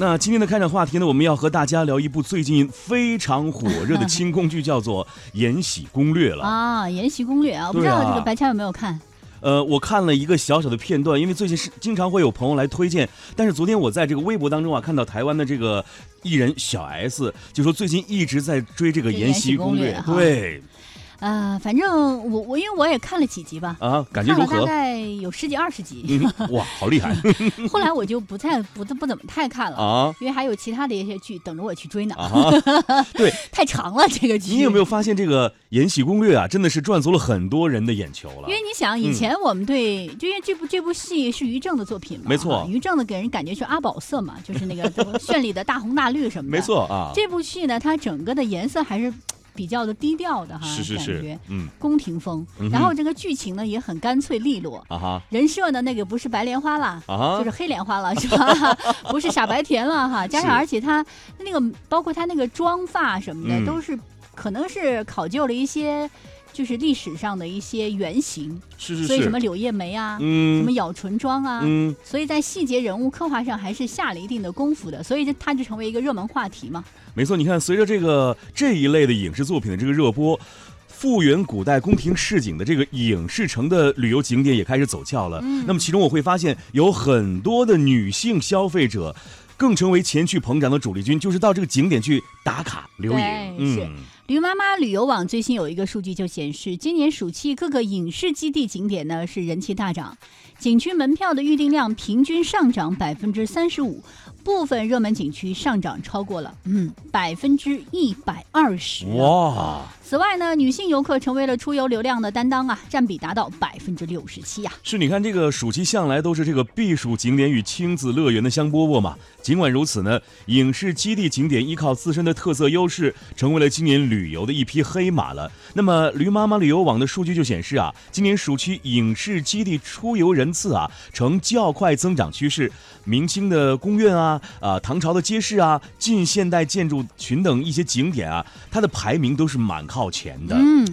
那今天的开场话题呢，我们要和大家聊一部最近非常火热的清宫剧，叫做《延禧攻略》了。啊，《延禧攻略》啊，我不知道这个白强有没有看。呃，我看了一个小小的片段，因为最近是经常会有朋友来推荐，但是昨天我在这个微博当中啊，看到台湾的这个艺人小 S 就说最近一直在追这个《延禧攻略》，对。呃，反正我我因为我也看了几集吧，啊，感觉如何？大概有十几二十集，哇，好厉害！后来我就不太不不怎么太看了啊，因为还有其他的一些剧等着我去追呢。对，太长了这个剧。你有没有发现这个《延禧攻略》啊，真的是赚足了很多人的眼球了？因为你想，以前我们对，就因为这部这部戏是于正的作品嘛，没错，于正的给人感觉是阿宝色嘛，就是那个 绚丽的大红大绿什么的，没错啊。这部戏呢，它整个的颜色还是。比较的低调的哈，是是是，嗯，宫廷风，然后这个剧情呢也很干脆利落。啊哈，人设呢那个不是白莲花了啊，就是黑莲花了是吧？不是傻白甜了哈，加上而且他那个包括他那个妆发什么的都是可能是考究了一些。就是历史上的一些原型，是是是，所以什么柳叶眉啊，嗯，什么咬唇妆啊，嗯，所以在细节人物刻画上还是下了一定的功夫的，所以它就成为一个热门话题嘛。没错，你看，随着这个这一类的影视作品的这个热播，复原古代宫廷市井的这个影视城的旅游景点也开始走俏了。嗯，那么其中我会发现有很多的女性消费者。更成为前去捧场的主力军，就是到这个景点去打卡留影。嗯，驴妈妈旅游网最新有一个数据就显示，今年暑期各个影视基地景点呢是人气大涨，景区门票的预订量平均上涨百分之三十五，部分热门景区上涨超过了嗯百分之一百二十。哇！此外呢，女性游客成为了出游流量的担当啊，占比达到百分之六十七呀。是，你看这个暑期向来都是这个避暑景点与亲子乐园的香饽饽嘛。尽管如此呢，影视基地景点依靠自身的特色优势，成为了今年旅游的一匹黑马了。那么，驴妈妈旅游网的数据就显示啊，今年暑期影视基地出游人次啊呈较快增长趋势，明星的宫苑啊、啊唐朝的街市啊、近现代建筑群等一些景点啊，它的排名都是蛮靠。靠前的，嗯，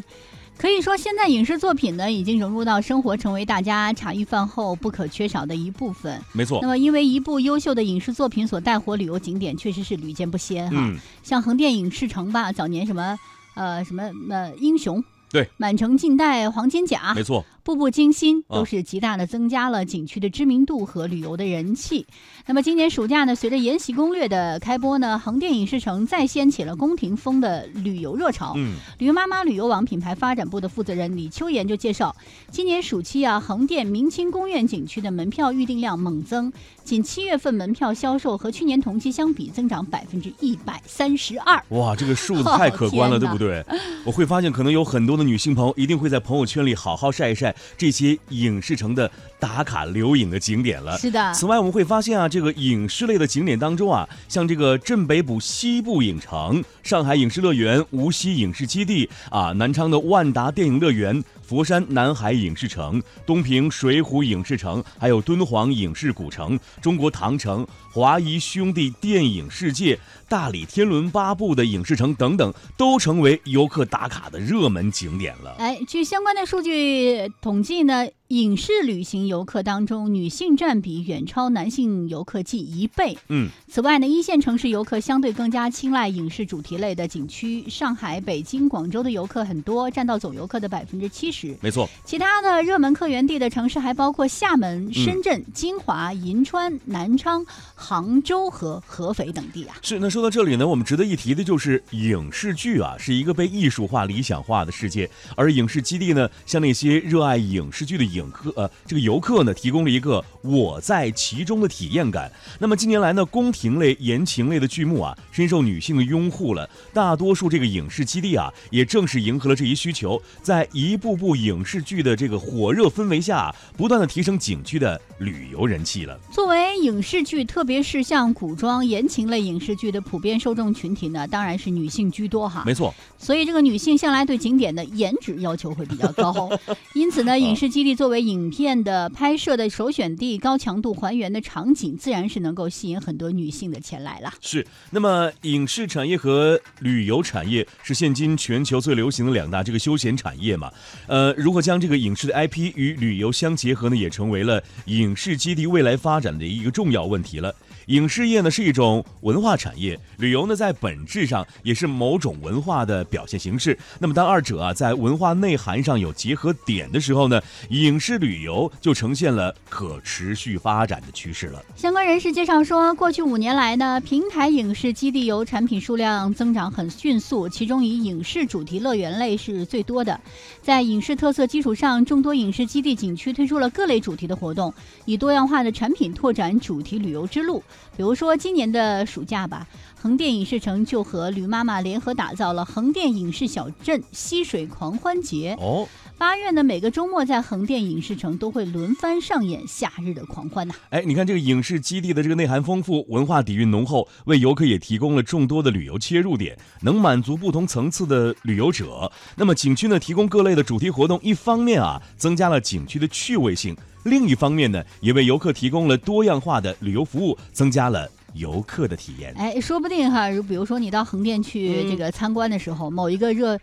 可以说现在影视作品呢已经融入到生活，成为大家茶余饭后不可缺少的一部分。没错。那么，因为一部优秀的影视作品所带火旅游景点，确实是屡见不鲜哈。像横店影视城吧，早年什么呃什么呃英雄，对，满城尽带黄金甲，没错。步步惊心都是极大的增加了景区的知名度和旅游的人气。那么今年暑假呢，随着《延禧攻略》的开播呢，横店影视城再掀起了宫廷风的旅游热潮。嗯，旅游妈妈旅游网品牌发展部的负责人李秋妍就介绍，今年暑期啊，横店明清宫苑景区的门票预订量猛增，仅七月份门票销售和去年同期相比增长百分之一百三十二。哇，这个数字太可观了，对不对？我会发现，可能有很多的女性朋友一定会在朋友圈里好好晒一晒。这些影视城的打卡留影的景点了。是的。此外，我们会发现啊，这个影视类的景点当中啊，像这个镇北堡西部影城、上海影视乐园、无锡影视基地啊、南昌的万达电影乐园。佛山南海影视城、东平水浒影视城，还有敦煌影视古城、中国唐城、华谊兄弟电影世界、大理天伦八部的影视城等等，都成为游客打卡的热门景点了。哎，据相关的数据统计呢。影视旅行游客当中，女性占比远超男性游客近一倍。嗯，此外呢，一线城市游客相对更加青睐影视主题类的景区，上海、北京、广州的游客很多，占到总游客的百分之七十。没错，其他的热门客源地的城市还包括厦门、深圳、金华、银川、南昌、杭州和合肥等地啊。是，那说到这里呢，我们值得一提的就是影视剧啊，是一个被艺术化、理想化的世界，而影视基地呢，像那些热爱影视剧的。影客呃，这个游客呢，提供了一个我在其中的体验感。那么近年来呢，宫廷类、言情类的剧目啊，深受女性的拥护了。大多数这个影视基地啊，也正是迎合了这一需求，在一部部影视剧的这个火热氛围下，不断的提升景区的旅游人气了。作为影视剧，特别是像古装言情类影视剧的普遍受众群体呢，当然是女性居多哈。没错。所以这个女性向来对景点的颜值要求会比较高，因此呢，影视基地做。作为影片的拍摄的首选地，高强度还原的场景，自然是能够吸引很多女性的前来了。是，那么影视产业和旅游产业是现今全球最流行的两大这个休闲产业嘛？呃，如何将这个影视的 IP 与旅游相结合呢？也成为了影视基地未来发展的一个重要问题了。影视业呢是一种文化产业，旅游呢在本质上也是某种文化的表现形式。那么当二者啊在文化内涵上有结合点的时候呢，影影视旅游就呈现了可持续发展的趋势了。相关人士介绍说，过去五年来呢，平台影视基地游产品数量增长很迅速，其中以影视主题乐园类是最多的。在影视特色基础上，众多影视基地景区推出了各类主题的活动，以多样化的产品拓展主题旅游之路。比如说今年的暑假吧，横店影视城就和驴妈妈联合打造了横店影视小镇溪水狂欢节。哦，八月呢，每个周末在横店影视城都会轮番上演夏日的狂欢呐。哎，你看这个影视基地的这个内涵丰富，文化底蕴浓厚，为游客也提供了众多的旅游切入点，能满足不同层次的旅游者。那么景区呢，提供各类的主题活动，一方面啊，增加了景区的趣味性。另一方面呢，也为游客提供了多样化的旅游服务，增加了游客的体验。哎，说不定哈，比如说你到横店去这个参观的时候，某一个热。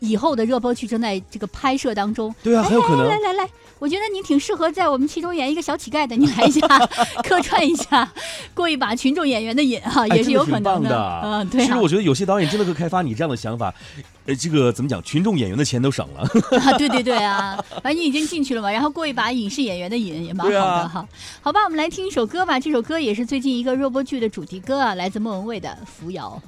以后的热播剧正在这个拍摄当中，对啊，很有可能。来来来，我觉得你挺适合在我们其中演一个小乞丐的，你来一下，客串一下，过一把群众演员的瘾哈，也是有可能的。嗯，对。其实我觉得有些导演真的会开发你这样的想法，呃，这个怎么讲，群众演员的钱都省了。啊，对对对啊，反正你已经进去了嘛，然后过一把影视演员的瘾也蛮好的哈。好吧，我们来听一首歌吧，这首歌也是最近一个热播剧的主题歌啊，来自莫文蔚的《扶摇》。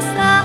历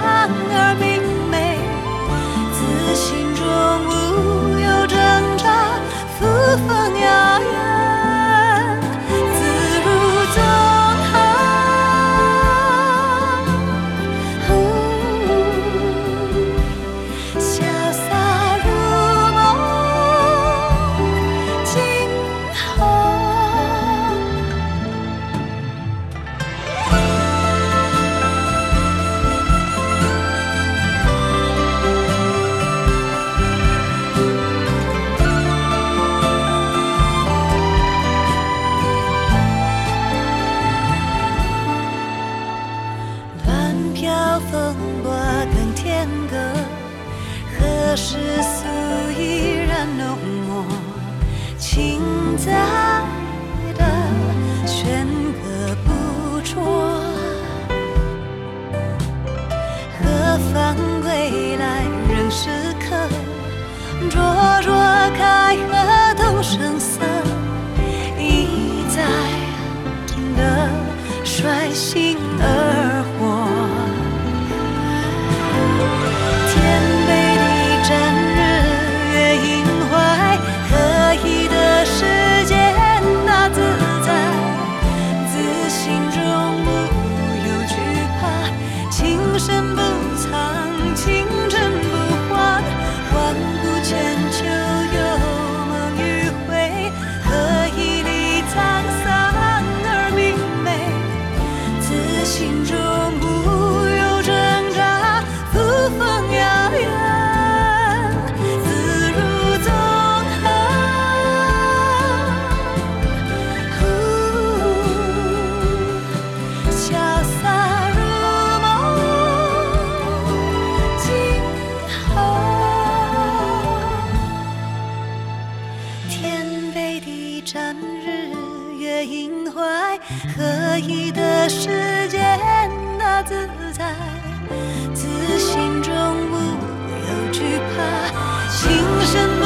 真